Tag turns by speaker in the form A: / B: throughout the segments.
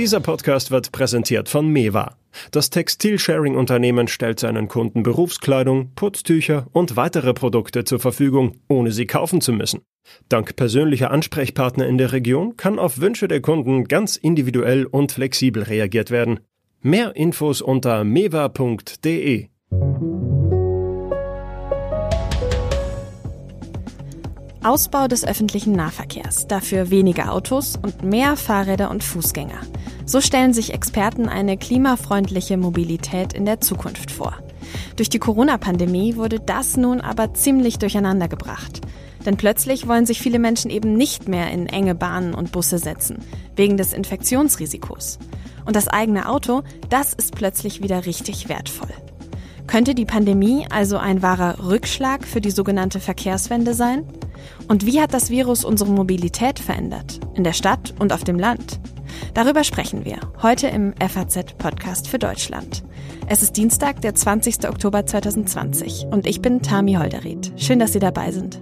A: Dieser Podcast wird präsentiert von Mewa. Das Textilsharing-Unternehmen stellt seinen Kunden Berufskleidung, Putztücher und weitere Produkte zur Verfügung, ohne sie kaufen zu müssen. Dank persönlicher Ansprechpartner in der Region kann auf Wünsche der Kunden ganz individuell und flexibel reagiert werden. Mehr Infos unter mewa.de.
B: Ausbau des öffentlichen Nahverkehrs, dafür weniger Autos und mehr Fahrräder und Fußgänger. So stellen sich Experten eine klimafreundliche Mobilität in der Zukunft vor. Durch die Corona-Pandemie wurde das nun aber ziemlich durcheinander gebracht. Denn plötzlich wollen sich viele Menschen eben nicht mehr in enge Bahnen und Busse setzen, wegen des Infektionsrisikos. Und das eigene Auto, das ist plötzlich wieder richtig wertvoll. Könnte die Pandemie also ein wahrer Rückschlag für die sogenannte Verkehrswende sein? Und wie hat das Virus unsere Mobilität verändert? In der Stadt und auf dem Land? Darüber sprechen wir heute im FAZ-Podcast für Deutschland. Es ist Dienstag, der 20. Oktober 2020 und ich bin Tami Holderried. Schön, dass Sie dabei sind.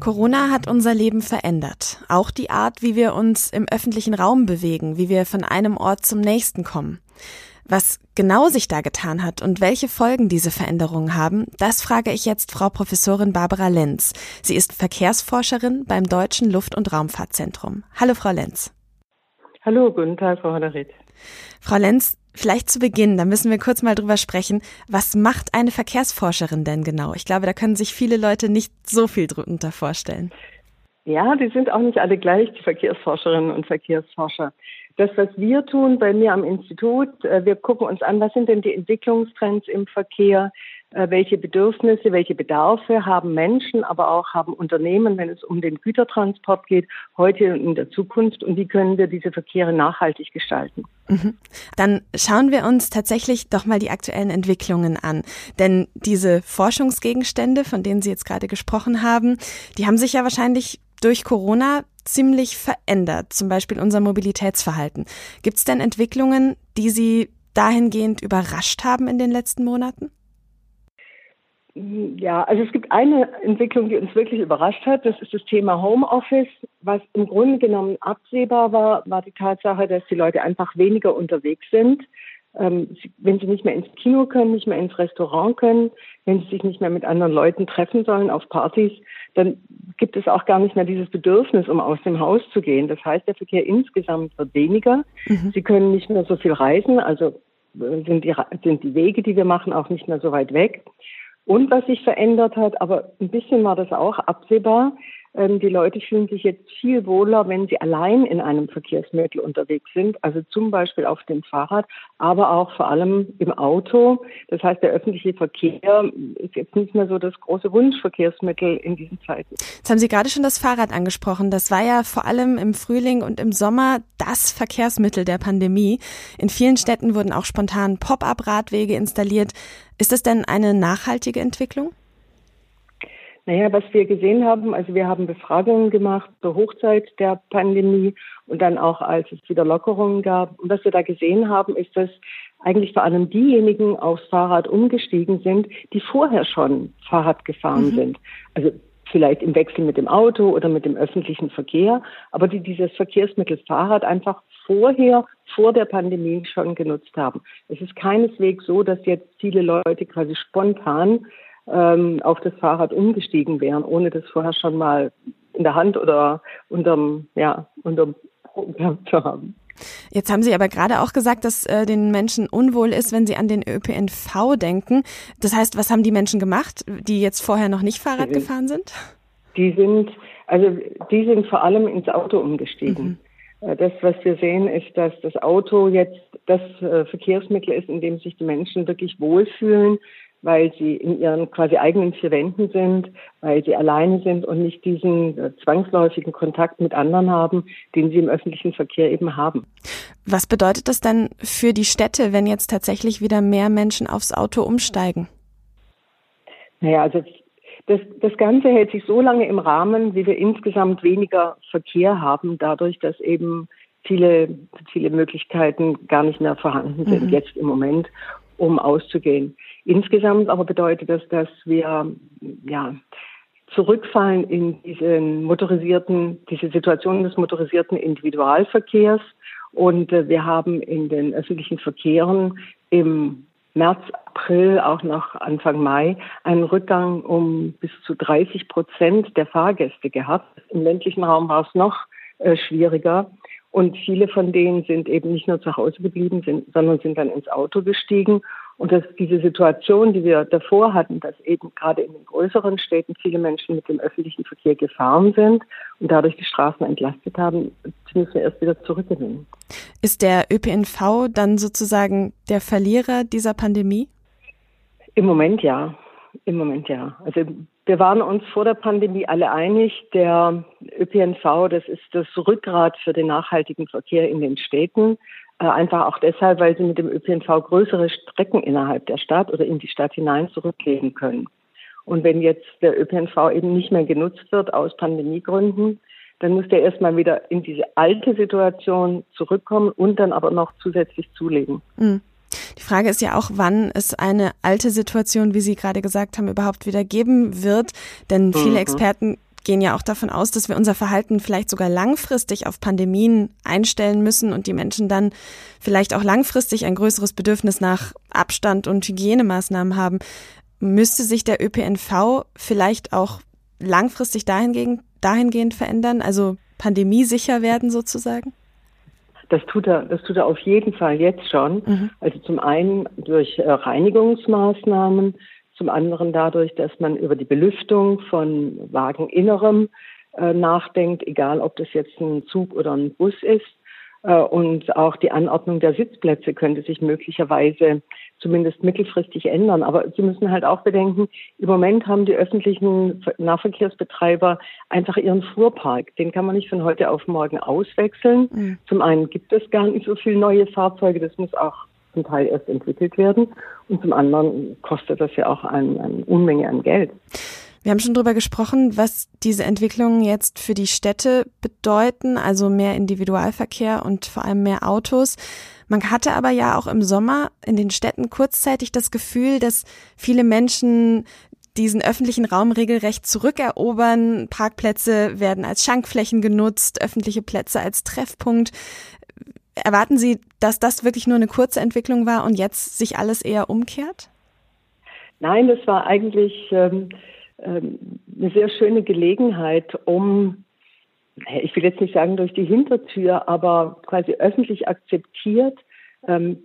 B: Corona hat unser Leben verändert. Auch die Art, wie wir uns im öffentlichen Raum bewegen, wie wir von einem Ort zum nächsten kommen. Was genau sich da getan hat und welche Folgen diese Veränderungen haben, das frage ich jetzt Frau Professorin Barbara Lenz. Sie ist Verkehrsforscherin beim Deutschen Luft- und Raumfahrtzentrum. Hallo, Frau Lenz.
C: Hallo, guten Tag, Frau Hodderit.
B: Frau Lenz, vielleicht zu Beginn, da müssen wir kurz mal drüber sprechen. Was macht eine Verkehrsforscherin denn genau? Ich glaube, da können sich viele Leute nicht so viel drunter vorstellen.
C: Ja, die sind auch nicht alle gleich, die Verkehrsforscherinnen und Verkehrsforscher. Das, was wir tun bei mir am Institut, äh, wir gucken uns an, was sind denn die Entwicklungstrends im Verkehr, äh, welche Bedürfnisse, welche Bedarfe haben Menschen, aber auch haben Unternehmen, wenn es um den Gütertransport geht, heute und in der Zukunft und wie können wir diese Verkehre nachhaltig gestalten.
B: Mhm. Dann schauen wir uns tatsächlich doch mal die aktuellen Entwicklungen an. Denn diese Forschungsgegenstände, von denen Sie jetzt gerade gesprochen haben, die haben sich ja wahrscheinlich durch Corona ziemlich verändert, zum Beispiel unser Mobilitätsverhalten. Gibt es denn Entwicklungen, die Sie dahingehend überrascht haben in den letzten Monaten?
C: Ja, also es gibt eine Entwicklung, die uns wirklich überrascht hat. Das ist das Thema Homeoffice. Was im Grunde genommen absehbar war, war die Tatsache, dass die Leute einfach weniger unterwegs sind ähm, wenn sie nicht mehr ins Kino können, nicht mehr ins Restaurant können, wenn sie sich nicht mehr mit anderen Leuten treffen sollen auf Partys, dann gibt es auch gar nicht mehr dieses Bedürfnis, um aus dem Haus zu gehen. Das heißt, der Verkehr insgesamt wird weniger. Mhm. Sie können nicht mehr so viel reisen, also äh, sind die, sind die Wege, die wir machen, auch nicht mehr so weit weg. Und was sich verändert hat, aber ein bisschen war das auch absehbar, die Leute fühlen sich jetzt viel wohler, wenn sie allein in einem Verkehrsmittel unterwegs sind, also zum Beispiel auf dem Fahrrad, aber auch vor allem im Auto. Das heißt, der öffentliche Verkehr ist jetzt nicht mehr so das große Wunschverkehrsmittel in diesen Zeiten.
B: Jetzt haben Sie gerade schon das Fahrrad angesprochen. Das war ja vor allem im Frühling und im Sommer das Verkehrsmittel der Pandemie. In vielen Städten wurden auch spontan Pop-up-Radwege installiert. Ist das denn eine nachhaltige Entwicklung?
C: Naja, was wir gesehen haben, also wir haben Befragungen gemacht zur Hochzeit der Pandemie und dann auch, als es wieder Lockerungen gab. Und was wir da gesehen haben, ist, dass eigentlich vor allem diejenigen aufs Fahrrad umgestiegen sind, die vorher schon Fahrrad gefahren mhm. sind. Also vielleicht im Wechsel mit dem Auto oder mit dem öffentlichen Verkehr, aber die dieses Verkehrsmittel Fahrrad einfach vorher, vor der Pandemie schon genutzt haben. Es ist keineswegs so, dass jetzt viele Leute quasi spontan ähm, auf das Fahrrad umgestiegen wären, ohne das vorher schon mal in der Hand oder unterm, ja, unterm gehabt zu haben.
B: Jetzt haben Sie aber gerade auch gesagt, dass äh, den Menschen unwohl ist, wenn sie an den ÖPNV denken. Das heißt, was haben die Menschen gemacht, die jetzt vorher noch nicht Fahrrad sind, gefahren sind?
C: Die sind, also die sind vor allem ins Auto umgestiegen. Mhm. Äh, das, was wir sehen, ist, dass das Auto jetzt das äh, Verkehrsmittel ist, in dem sich die Menschen wirklich wohlfühlen, weil sie in ihren quasi eigenen vier Wänden sind, weil sie alleine sind und nicht diesen äh, zwangsläufigen Kontakt mit anderen haben, den sie im öffentlichen Verkehr eben haben.
B: Was bedeutet das denn für die Städte, wenn jetzt tatsächlich wieder mehr Menschen aufs Auto umsteigen?
C: Naja, also das, das Ganze hält sich so lange im Rahmen, wie wir insgesamt weniger Verkehr haben, dadurch, dass eben viele, viele Möglichkeiten gar nicht mehr vorhanden sind mhm. jetzt im Moment, um auszugehen. Insgesamt aber bedeutet das, dass wir ja zurückfallen in diesen motorisierten, diese Situation des motorisierten Individualverkehrs. Und äh, wir haben in den öffentlichen Verkehren im März, April, auch noch Anfang Mai einen Rückgang um bis zu 30 Prozent der Fahrgäste gehabt. Im ländlichen Raum war es noch äh, schwieriger. Und viele von denen sind eben nicht nur zu Hause geblieben, sind, sondern sind dann ins Auto gestiegen. Und dass diese Situation, die wir davor hatten, dass eben gerade in den größeren Städten viele Menschen mit dem öffentlichen Verkehr gefahren sind und dadurch die Straßen entlastet haben, die müssen wir erst wieder zurückgewinnen.
B: Ist der ÖPNV dann sozusagen der Verlierer dieser Pandemie?
C: Im Moment ja. Im Moment ja. Also wir waren uns vor der Pandemie alle einig, der ÖPNV, das ist das Rückgrat für den nachhaltigen Verkehr in den Städten. Äh, einfach auch deshalb, weil sie mit dem ÖPNV größere Strecken innerhalb der Stadt oder in die Stadt hinein zurücklegen können. Und wenn jetzt der ÖPNV eben nicht mehr genutzt wird aus Pandemiegründen, dann muss der erstmal wieder in diese alte Situation zurückkommen und dann aber noch zusätzlich zulegen.
B: Mhm. Die Frage ist ja auch, wann es eine alte Situation, wie Sie gerade gesagt haben, überhaupt wieder geben wird. Denn viele mhm. Experten gehen ja auch davon aus, dass wir unser Verhalten vielleicht sogar langfristig auf Pandemien einstellen müssen und die Menschen dann vielleicht auch langfristig ein größeres Bedürfnis nach Abstand und Hygienemaßnahmen haben. Müsste sich der ÖPNV vielleicht auch langfristig dahingehend, dahingehend verändern, also pandemiesicher werden sozusagen?
C: Das tut er, das tut er auf jeden Fall jetzt schon. Mhm. Also zum einen durch äh, Reinigungsmaßnahmen, zum anderen dadurch, dass man über die Belüftung von Wageninnerem äh, nachdenkt, egal ob das jetzt ein Zug oder ein Bus ist. Äh, und auch die Anordnung der Sitzplätze könnte sich möglicherweise zumindest mittelfristig ändern. Aber Sie müssen halt auch bedenken, im Moment haben die öffentlichen Nahverkehrsbetreiber einfach ihren Fuhrpark. Den kann man nicht von heute auf morgen auswechseln. Mhm. Zum einen gibt es gar nicht so viele neue Fahrzeuge, das muss auch zum Teil erst entwickelt werden. Und zum anderen kostet das ja auch eine, eine Unmenge an Geld.
B: Wir haben schon darüber gesprochen, was diese Entwicklungen jetzt für die Städte bedeuten, also mehr Individualverkehr und vor allem mehr Autos. Man hatte aber ja auch im Sommer in den Städten kurzzeitig das Gefühl, dass viele Menschen diesen öffentlichen Raum regelrecht zurückerobern. Parkplätze werden als Schankflächen genutzt, öffentliche Plätze als Treffpunkt. Erwarten Sie, dass das wirklich nur eine kurze Entwicklung war und jetzt sich alles eher umkehrt?
C: Nein, das war eigentlich ähm, ähm, eine sehr schöne Gelegenheit, um, ich will jetzt nicht sagen durch die Hintertür, aber quasi öffentlich akzeptiert, ähm,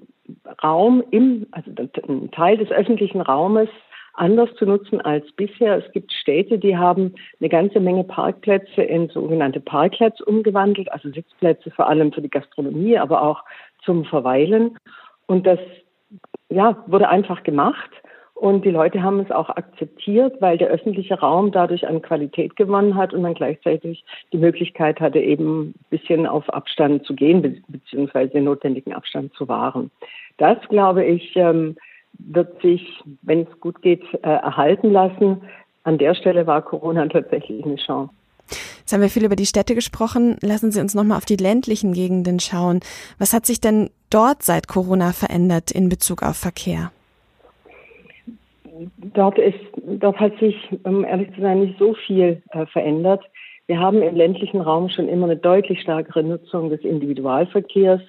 C: Raum im, also ein Teil des öffentlichen Raumes anders zu nutzen als bisher. Es gibt Städte, die haben eine ganze Menge Parkplätze in sogenannte Parkplätze umgewandelt, also Sitzplätze vor allem für die Gastronomie, aber auch zum Verweilen. Und das ja, wurde einfach gemacht. Und die Leute haben es auch akzeptiert, weil der öffentliche Raum dadurch an Qualität gewonnen hat und man gleichzeitig die Möglichkeit hatte, eben ein bisschen auf Abstand zu gehen, beziehungsweise den notwendigen Abstand zu wahren. Das, glaube ich, ähm, wird sich, wenn es gut geht, äh, erhalten lassen. An der Stelle war Corona tatsächlich eine Chance.
B: Jetzt haben wir viel über die Städte gesprochen. Lassen Sie uns nochmal auf die ländlichen Gegenden schauen. Was hat sich denn dort seit Corona verändert in Bezug auf Verkehr?
C: Dort ist, dort hat sich, um ehrlich zu sein, nicht so viel äh, verändert. Wir haben im ländlichen Raum schon immer eine deutlich stärkere Nutzung des Individualverkehrs.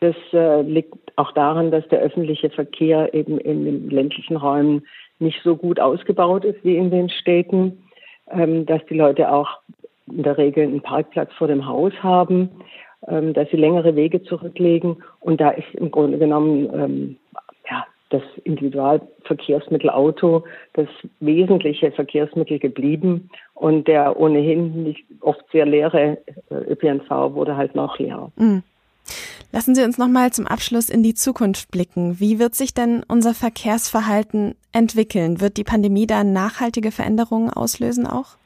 C: Das äh, liegt auch daran, dass der öffentliche Verkehr eben in den ländlichen Räumen nicht so gut ausgebaut ist wie in den Städten, ähm, dass die Leute auch in der Regel einen Parkplatz vor dem Haus haben, ähm, dass sie längere Wege zurücklegen. Und da ist im Grunde genommen ähm, ja, das Individualverkehrsmittel Auto das wesentliche Verkehrsmittel geblieben. Und der ohnehin nicht oft sehr leere äh, ÖPNV wurde halt noch leerer. Mhm.
B: Lassen Sie uns noch mal zum Abschluss in die Zukunft blicken. Wie wird sich denn unser Verkehrsverhalten entwickeln? Wird die Pandemie da nachhaltige Veränderungen auslösen auch?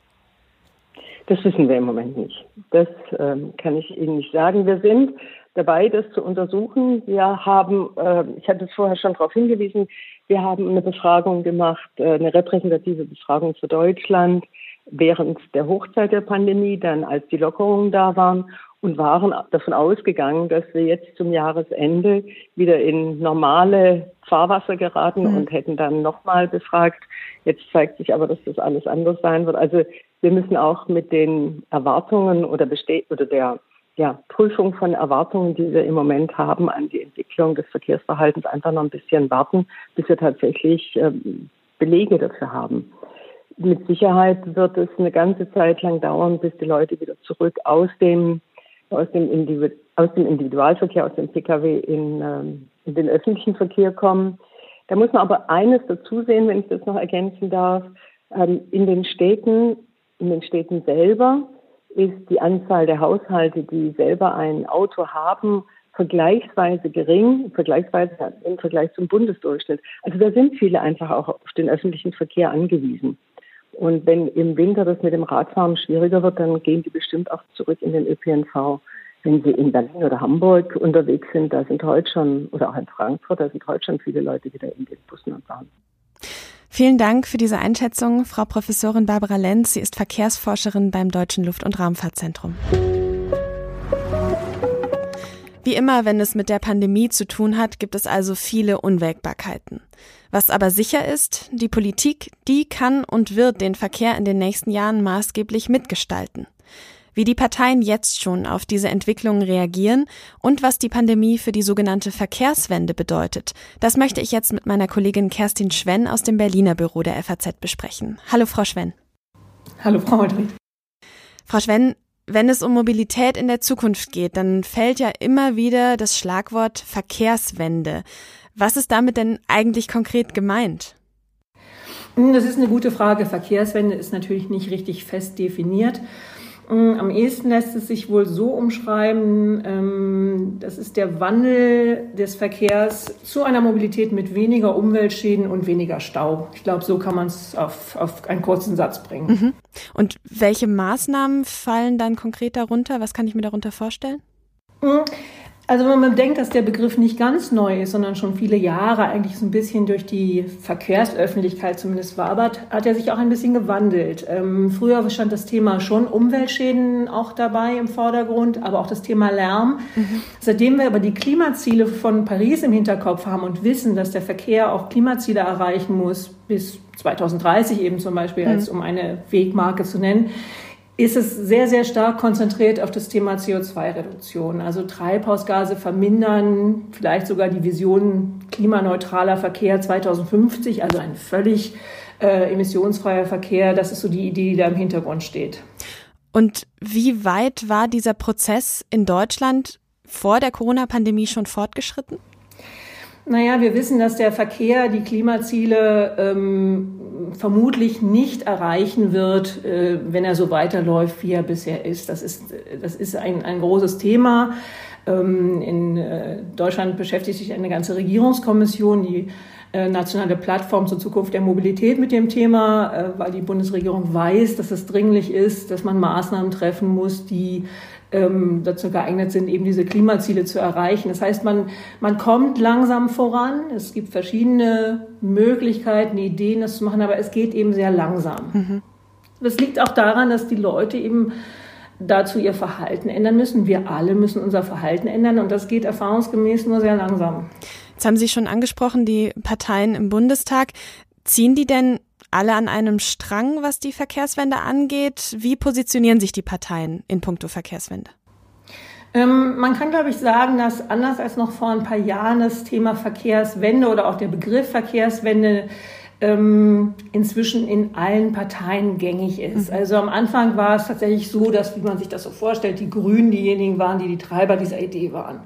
C: Das wissen wir im Moment nicht. Das ähm, kann ich Ihnen nicht sagen. Wir sind dabei, das zu untersuchen. Wir haben, äh, ich hatte vorher schon darauf hingewiesen, wir haben eine Befragung gemacht, äh, eine repräsentative Befragung für Deutschland während der Hochzeit der Pandemie, dann als die Lockerungen da waren und waren davon ausgegangen, dass wir jetzt zum Jahresende wieder in normale Fahrwasser geraten mhm. und hätten dann nochmal befragt, Jetzt zeigt sich aber, dass das alles anders sein wird. Also wir müssen auch mit den Erwartungen oder, beste oder der ja, Prüfung von Erwartungen, die wir im Moment haben an die Entwicklung des Verkehrsverhaltens, einfach noch ein bisschen warten, bis wir tatsächlich ähm, Belege dafür haben. Mit Sicherheit wird es eine ganze Zeit lang dauern, bis die Leute wieder zurück aus dem, aus dem, Individu aus dem Individualverkehr, aus dem Pkw in, ähm, in den öffentlichen Verkehr kommen. Da muss man aber eines dazu sehen, wenn ich das noch ergänzen darf. Ähm, in den Städten, in den Städten selber ist die Anzahl der Haushalte, die selber ein Auto haben, vergleichsweise gering, vergleichsweise im Vergleich zum Bundesdurchschnitt. Also da sind viele einfach auch auf den öffentlichen Verkehr angewiesen. Und wenn im Winter das mit dem Radfahren schwieriger wird, dann gehen die bestimmt auch zurück in den ÖPNV. Wenn sie in Berlin oder Hamburg unterwegs sind, da sind heute schon, oder auch in Frankfurt, da sind heute schon viele Leute wieder in den Bussen und Bahnen.
B: Vielen Dank für diese Einschätzung, Frau Professorin Barbara Lenz. Sie ist Verkehrsforscherin beim Deutschen Luft- und Raumfahrtzentrum. Wie immer, wenn es mit der Pandemie zu tun hat, gibt es also viele Unwägbarkeiten. Was aber sicher ist, die Politik, die kann und wird den Verkehr in den nächsten Jahren maßgeblich mitgestalten. Wie die Parteien jetzt schon auf diese Entwicklungen reagieren und was die Pandemie für die sogenannte Verkehrswende bedeutet, das möchte ich jetzt mit meiner Kollegin Kerstin Schwenn aus dem Berliner Büro der FAZ besprechen. Hallo, Frau Schwenn.
D: Hallo, Frau Madrid.
B: Frau Schwenn, wenn es um Mobilität in der Zukunft geht, dann fällt ja immer wieder das Schlagwort Verkehrswende. Was ist damit denn eigentlich konkret gemeint?
D: Das ist eine gute Frage. Verkehrswende ist natürlich nicht richtig fest definiert. Mm, am ehesten lässt es sich wohl so umschreiben, ähm, das ist der Wandel des Verkehrs zu einer Mobilität mit weniger Umweltschäden und weniger Stau. Ich glaube, so kann man es auf, auf einen kurzen Satz bringen. Mhm.
B: Und welche Maßnahmen fallen dann konkret darunter? Was kann ich mir darunter vorstellen?
D: Also wenn man bedenkt, dass der Begriff nicht ganz neu ist, sondern schon viele Jahre eigentlich so ein bisschen durch die Verkehrsöffentlichkeit zumindest wabert, hat er sich auch ein bisschen gewandelt. Ähm, früher stand das Thema schon Umweltschäden auch dabei im Vordergrund, aber auch das Thema Lärm. Mhm. Seitdem wir aber die Klimaziele von Paris im Hinterkopf haben und wissen, dass der Verkehr auch Klimaziele erreichen muss, bis 2030 eben zum Beispiel, mhm. als um eine Wegmarke zu nennen, ist es sehr, sehr stark konzentriert auf das Thema CO2-Reduktion. Also Treibhausgase vermindern, vielleicht sogar die Vision klimaneutraler Verkehr 2050, also ein völlig äh, emissionsfreier Verkehr. Das ist so die Idee, die da im Hintergrund steht.
B: Und wie weit war dieser Prozess in Deutschland vor der Corona-Pandemie schon fortgeschritten?
D: Naja, wir wissen, dass der Verkehr die Klimaziele ähm, vermutlich nicht erreichen wird, äh, wenn er so weiterläuft, wie er bisher ist. Das ist, das ist ein, ein großes Thema. Ähm, in äh, Deutschland beschäftigt sich eine ganze Regierungskommission, die äh, nationale Plattform zur Zukunft der Mobilität mit dem Thema, äh, weil die Bundesregierung weiß, dass es dringlich ist, dass man Maßnahmen treffen muss, die ähm, dazu geeignet sind, eben diese Klimaziele zu erreichen. Das heißt, man, man kommt langsam voran. Es gibt verschiedene Möglichkeiten, Ideen, das zu machen, aber es geht eben sehr langsam. Mhm. Das liegt auch daran, dass die Leute eben dazu ihr Verhalten ändern müssen. Wir alle müssen unser Verhalten ändern und das geht erfahrungsgemäß nur sehr langsam.
B: Jetzt haben Sie schon angesprochen, die Parteien im Bundestag. Ziehen die denn alle an einem Strang, was die Verkehrswende angeht? Wie positionieren sich die Parteien in puncto Verkehrswende?
D: Ähm, man kann, glaube ich, sagen, dass anders als noch vor ein paar Jahren das Thema Verkehrswende oder auch der Begriff Verkehrswende ähm, inzwischen in allen Parteien gängig ist. Mhm. Also am Anfang war es tatsächlich so, dass, wie man sich das so vorstellt, die Grünen diejenigen waren, die die Treiber dieser Idee waren.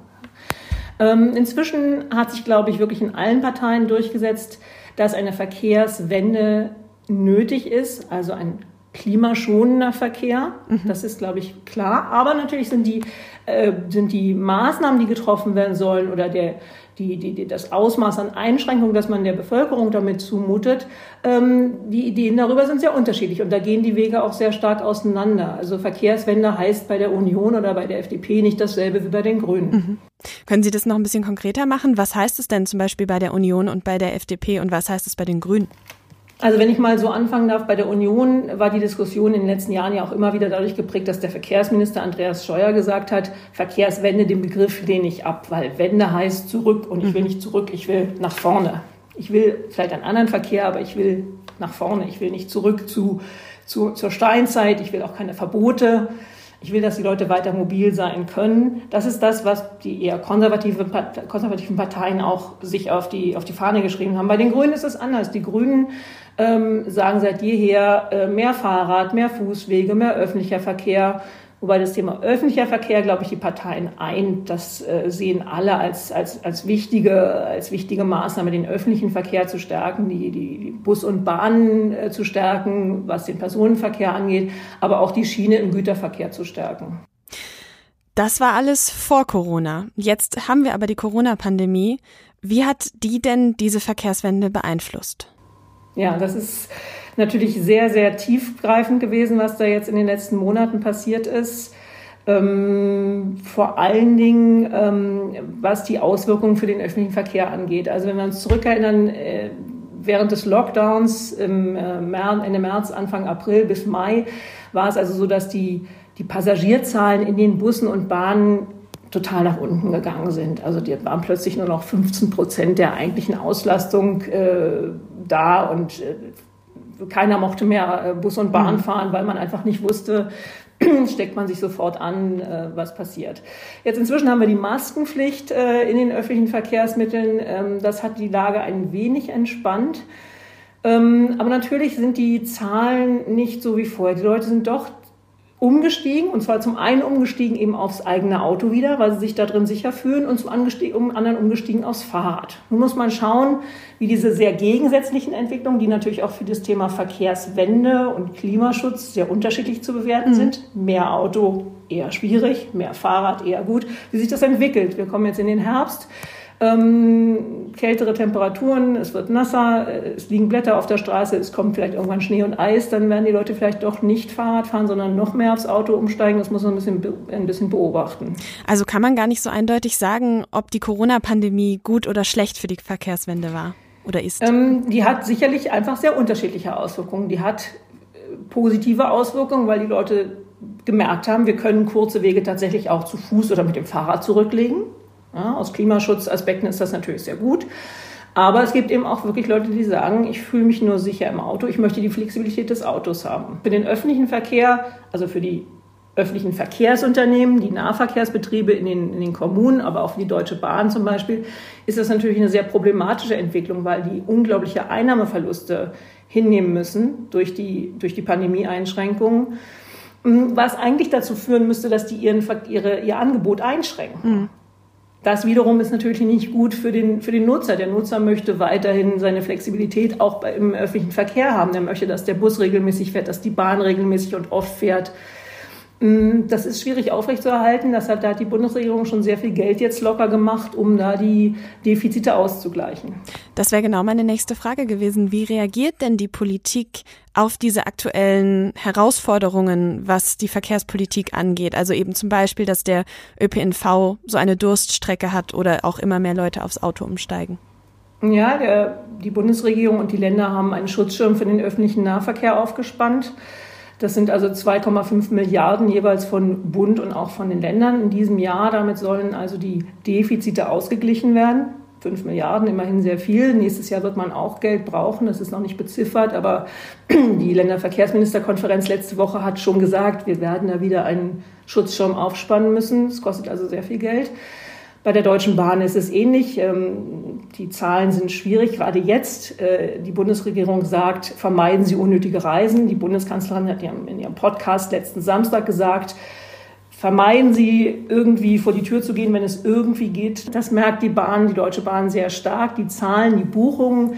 D: Ähm, inzwischen hat sich, glaube ich, wirklich in allen Parteien durchgesetzt, dass eine Verkehrswende nötig ist, also ein klimaschonender Verkehr. Mhm. Das ist, glaube ich, klar. Aber natürlich sind die, äh, sind die Maßnahmen, die getroffen werden sollen oder der, die, die, die, das Ausmaß an Einschränkungen, das man der Bevölkerung damit zumutet, ähm, die Ideen darüber sind sehr unterschiedlich. Und da gehen die Wege auch sehr stark auseinander. Also Verkehrswende heißt bei der Union oder bei der FDP nicht dasselbe wie bei den Grünen. Mhm.
B: Können Sie das noch ein bisschen konkreter machen? Was heißt es denn zum Beispiel bei der Union und bei der FDP und was heißt es bei den Grünen?
D: Also wenn ich mal so anfangen darf, bei der Union war die Diskussion in den letzten Jahren ja auch immer wieder dadurch geprägt, dass der Verkehrsminister Andreas Scheuer gesagt hat, Verkehrswende, den Begriff lehne ich ab, weil Wende heißt zurück und ich will mhm. nicht zurück, ich will nach vorne. Ich will vielleicht einen anderen Verkehr, aber ich will nach vorne. Ich will nicht zurück zu, zu, zur Steinzeit. Ich will auch keine Verbote. Ich will, dass die Leute weiter mobil sein können. Das ist das, was die eher konservative, konservativen Parteien auch sich auf die, auf die Fahne geschrieben haben. Bei den Grünen ist es anders. Die Grünen ähm, sagen seit jeher äh, mehr Fahrrad, mehr Fußwege, mehr öffentlicher Verkehr. Wobei das Thema öffentlicher Verkehr, glaube ich, die Parteien eint. Das äh, sehen alle als, als, als, wichtige, als wichtige Maßnahme, den öffentlichen Verkehr zu stärken, die, die, Bus und Bahnen äh, zu stärken, was den Personenverkehr angeht, aber auch die Schiene im Güterverkehr zu stärken.
B: Das war alles vor Corona. Jetzt haben wir aber die Corona-Pandemie. Wie hat die denn diese Verkehrswende beeinflusst?
D: Ja, das ist natürlich sehr, sehr tiefgreifend gewesen, was da jetzt in den letzten Monaten passiert ist. Ähm, vor allen Dingen, ähm, was die Auswirkungen für den öffentlichen Verkehr angeht. Also wenn wir uns zurückerinnern, äh, während des Lockdowns im äh, März, Ende März, Anfang April bis Mai war es also so, dass die, die Passagierzahlen in den Bussen und Bahnen total nach unten gegangen sind. Also die waren plötzlich nur noch 15 Prozent der eigentlichen Auslastung äh, da und äh, keiner mochte mehr äh, Bus und Bahn mhm. fahren, weil man einfach nicht wusste, steckt man sich sofort an, äh, was passiert. Jetzt inzwischen haben wir die Maskenpflicht in den öffentlichen Verkehrsmitteln. Ähm, das hat die Lage ein wenig entspannt. Ähm, aber natürlich sind die Zahlen nicht so wie vorher. Die Leute sind doch umgestiegen und zwar zum einen umgestiegen eben aufs eigene Auto wieder, weil sie sich da drin sicher fühlen und zum anderen umgestiegen aufs Fahrrad. Nun muss man schauen, wie diese sehr gegensätzlichen Entwicklungen, die natürlich auch für das Thema Verkehrswende und Klimaschutz sehr unterschiedlich zu bewerten mhm. sind, mehr Auto eher schwierig, mehr Fahrrad eher gut, wie sich das entwickelt. Wir kommen jetzt in den Herbst ähm, kältere Temperaturen, es wird nasser, es liegen Blätter auf der Straße, es kommt vielleicht irgendwann Schnee und Eis, dann werden die Leute vielleicht doch nicht Fahrrad fahren, sondern noch mehr aufs Auto umsteigen. Das muss man ein bisschen, ein bisschen beobachten.
B: Also kann man gar nicht so eindeutig sagen, ob die Corona-Pandemie gut oder schlecht für die Verkehrswende war oder ist?
D: Ähm, die hat sicherlich einfach sehr unterschiedliche Auswirkungen. Die hat äh, positive Auswirkungen, weil die Leute gemerkt haben, wir können kurze Wege tatsächlich auch zu Fuß oder mit dem Fahrrad zurücklegen. Ja, aus Klimaschutzaspekten ist das natürlich sehr gut. Aber es gibt eben auch wirklich Leute, die sagen, ich fühle mich nur sicher im Auto, ich möchte die Flexibilität des Autos haben. Für den öffentlichen Verkehr, also für die öffentlichen Verkehrsunternehmen, die Nahverkehrsbetriebe in den, in den Kommunen, aber auch für die Deutsche Bahn zum Beispiel, ist das natürlich eine sehr problematische Entwicklung, weil die unglaubliche Einnahmeverluste hinnehmen müssen durch die, durch die Pandemie-Einschränkungen, was eigentlich dazu führen müsste, dass die ihren, ihre, ihr Angebot einschränken. Mhm. Das wiederum ist natürlich nicht gut für den, für den Nutzer. Der Nutzer möchte weiterhin seine Flexibilität auch im öffentlichen Verkehr haben. Der möchte, dass der Bus regelmäßig fährt, dass die Bahn regelmäßig und oft fährt. Mm, das ist schwierig aufrechtzuerhalten. Deshalb da hat die Bundesregierung schon sehr viel Geld jetzt locker gemacht, um da die Defizite auszugleichen.
B: Das wäre genau meine nächste Frage gewesen. Wie reagiert denn die Politik auf diese aktuellen Herausforderungen, was die Verkehrspolitik angeht. Also eben zum Beispiel, dass der ÖPNV so eine Durststrecke hat oder auch immer mehr Leute aufs Auto umsteigen.
D: Ja, der, die Bundesregierung und die Länder haben einen Schutzschirm für den öffentlichen Nahverkehr aufgespannt. Das sind also 2,5 Milliarden jeweils von Bund und auch von den Ländern in diesem Jahr. Damit sollen also die Defizite ausgeglichen werden. 5 Milliarden, immerhin sehr viel. Nächstes Jahr wird man auch Geld brauchen, das ist noch nicht beziffert, aber die Länderverkehrsministerkonferenz letzte Woche hat schon gesagt, wir werden da wieder einen Schutzschirm aufspannen müssen. Es kostet also sehr viel Geld. Bei der Deutschen Bahn ist es ähnlich. Ähm, die Zahlen sind schwierig. Gerade jetzt, äh, die Bundesregierung sagt, vermeiden Sie unnötige Reisen. Die Bundeskanzlerin hat in ihrem Podcast letzten Samstag gesagt, vermeiden Sie irgendwie vor die Tür zu gehen, wenn es irgendwie geht. Das merkt die Bahn, die Deutsche Bahn sehr stark. Die Zahlen, die Buchungen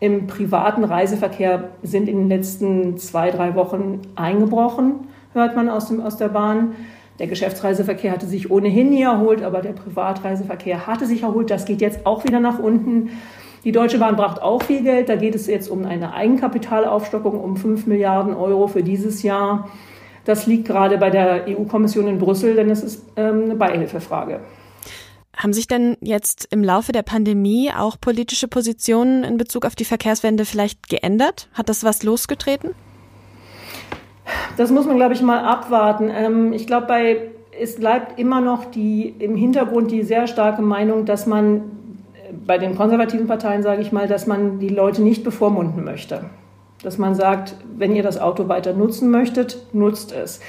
D: im privaten Reiseverkehr sind in den letzten zwei, drei Wochen eingebrochen, hört man aus, dem, aus der Bahn. Der Geschäftsreiseverkehr hatte sich ohnehin nie erholt, aber der Privatreiseverkehr hatte sich erholt. Das geht jetzt auch wieder nach unten. Die Deutsche Bahn braucht auch viel Geld. Da geht es jetzt um eine Eigenkapitalaufstockung um 5 Milliarden Euro für dieses Jahr. Das liegt gerade bei der EU-Kommission in Brüssel, denn es ist ähm, eine Beihilfefrage.
B: Haben sich denn jetzt im Laufe der Pandemie auch politische Positionen in Bezug auf die Verkehrswende vielleicht geändert? Hat das was losgetreten?
D: Das muss man, glaube ich, mal abwarten. Ähm, ich glaube, bei es bleibt immer noch die im Hintergrund die sehr starke Meinung, dass man bei den konservativen Parteien, sage ich mal, dass man die Leute nicht bevormunden möchte. Dass man sagt, wenn ihr das Auto weiter nutzen möchtet, nutzt es.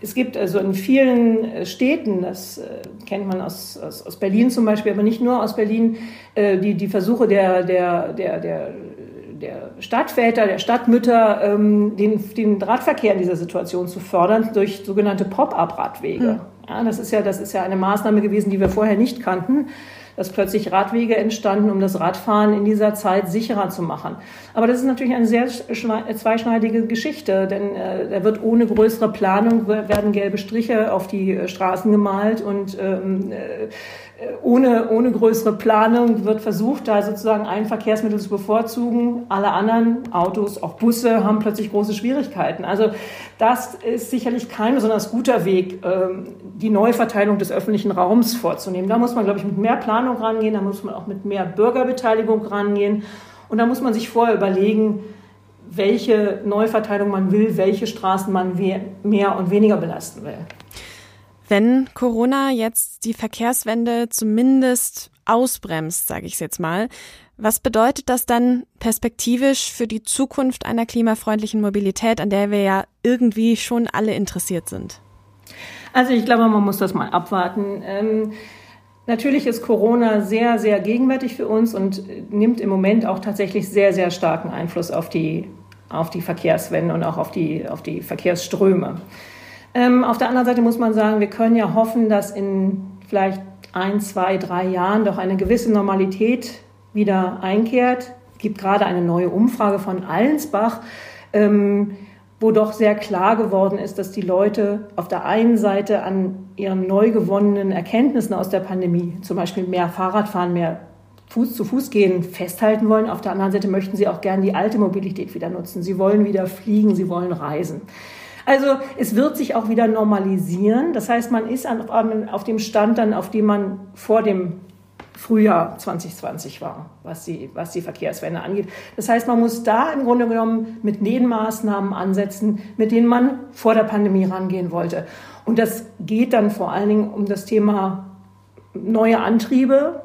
D: Es gibt also in vielen äh, Städten, das äh, kennt man aus, aus, aus, Berlin zum Beispiel, aber nicht nur aus Berlin, äh, die, die Versuche der, der, der, der, der Stadtväter, der Stadtmütter, ähm, den, den Radverkehr in dieser Situation zu fördern durch sogenannte Pop-up-Radwege. Mhm. Ja, das, ist ja, das ist ja eine Maßnahme gewesen, die wir vorher nicht kannten dass plötzlich Radwege entstanden, um das Radfahren in dieser Zeit sicherer zu machen. Aber das ist natürlich eine sehr zweischneidige Geschichte, denn äh, da wird ohne größere Planung werden gelbe Striche auf die äh, Straßen gemalt und ähm, äh, ohne, ohne größere Planung wird versucht, da sozusagen ein Verkehrsmittel zu bevorzugen. Alle anderen Autos, auch Busse, haben plötzlich große Schwierigkeiten. Also das ist sicherlich kein besonders guter Weg, ähm, die Neuverteilung des öffentlichen Raums vorzunehmen. Da muss man, glaube ich, mit mehr Planung rangehen, da muss man auch mit mehr Bürgerbeteiligung rangehen. Und da muss man sich vorher überlegen, welche Neuverteilung man will, welche Straßen man mehr und weniger belasten will.
B: Wenn Corona jetzt die Verkehrswende zumindest ausbremst, sage ich es jetzt mal, was bedeutet das dann perspektivisch für die Zukunft einer klimafreundlichen Mobilität, an der wir ja irgendwie schon alle interessiert sind?
D: Also ich glaube, man muss das mal abwarten. Ähm, natürlich ist Corona sehr, sehr gegenwärtig für uns und nimmt im Moment auch tatsächlich sehr, sehr starken Einfluss auf die, auf die Verkehrswende und auch auf die, auf die Verkehrsströme. Ähm, auf der anderen Seite muss man sagen, wir können ja hoffen, dass in vielleicht ein, zwei, drei Jahren doch eine gewisse Normalität wieder einkehrt. Es gibt gerade eine neue Umfrage von Allensbach, ähm, wo doch sehr klar geworden ist, dass die Leute auf der einen Seite an ihren neu gewonnenen Erkenntnissen aus der Pandemie, zum Beispiel mehr Fahrradfahren, mehr Fuß zu Fuß gehen, festhalten wollen. Auf der anderen Seite möchten sie auch gerne die alte Mobilität wieder nutzen. Sie wollen wieder fliegen, sie wollen reisen. Also es wird sich auch wieder normalisieren. Das heißt, man ist auf dem Stand dann, auf dem man vor dem Frühjahr 2020 war, was die, was die Verkehrswende angeht. Das heißt, man muss da im Grunde genommen mit den Maßnahmen ansetzen, mit denen man vor der Pandemie rangehen wollte. Und das geht dann vor allen Dingen um das Thema neue Antriebe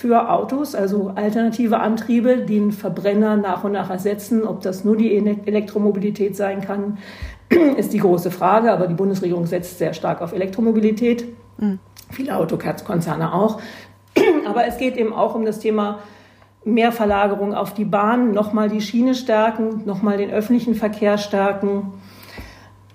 D: für Autos, also alternative Antriebe, die den Verbrenner nach und nach ersetzen. Ob das nur die Elektromobilität sein kann, ist die große Frage. Aber die Bundesregierung setzt sehr stark auf Elektromobilität. Mhm. Viele Autokonzerne auch. Aber es geht eben auch um das Thema Mehrverlagerung auf die Bahn, nochmal die Schiene stärken, nochmal den öffentlichen Verkehr stärken.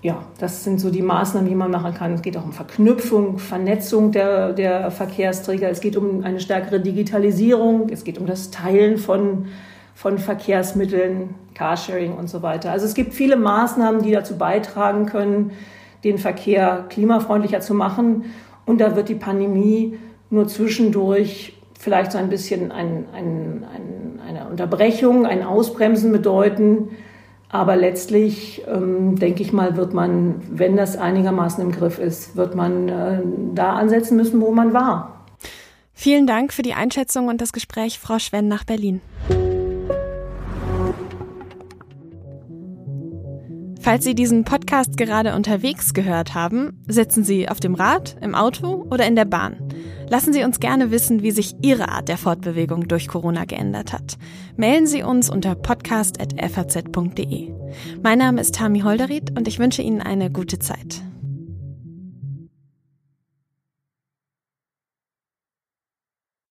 D: Ja, das sind so die Maßnahmen, die man machen kann. Es geht auch um Verknüpfung, Vernetzung der, der Verkehrsträger. Es geht um eine stärkere Digitalisierung. Es geht um das Teilen von, von Verkehrsmitteln, Carsharing und so weiter. Also es gibt viele Maßnahmen, die dazu beitragen können, den Verkehr klimafreundlicher zu machen. Und da wird die Pandemie nur zwischendurch vielleicht so ein bisschen ein, ein, ein, eine Unterbrechung, ein Ausbremsen bedeuten. Aber letztlich, ähm, denke ich mal, wird man, wenn das einigermaßen im Griff ist, wird man äh, da ansetzen müssen, wo man war.
B: Vielen Dank für die Einschätzung und das Gespräch, Frau Schwenn nach Berlin. Falls Sie diesen Podcast gerade unterwegs gehört haben, sitzen Sie auf dem Rad, im Auto oder in der Bahn. Lassen Sie uns gerne wissen, wie sich Ihre Art der Fortbewegung durch Corona geändert hat. Mailen Sie uns unter podcast.faz.de. Mein Name ist Tami Holderried und ich wünsche Ihnen eine gute Zeit.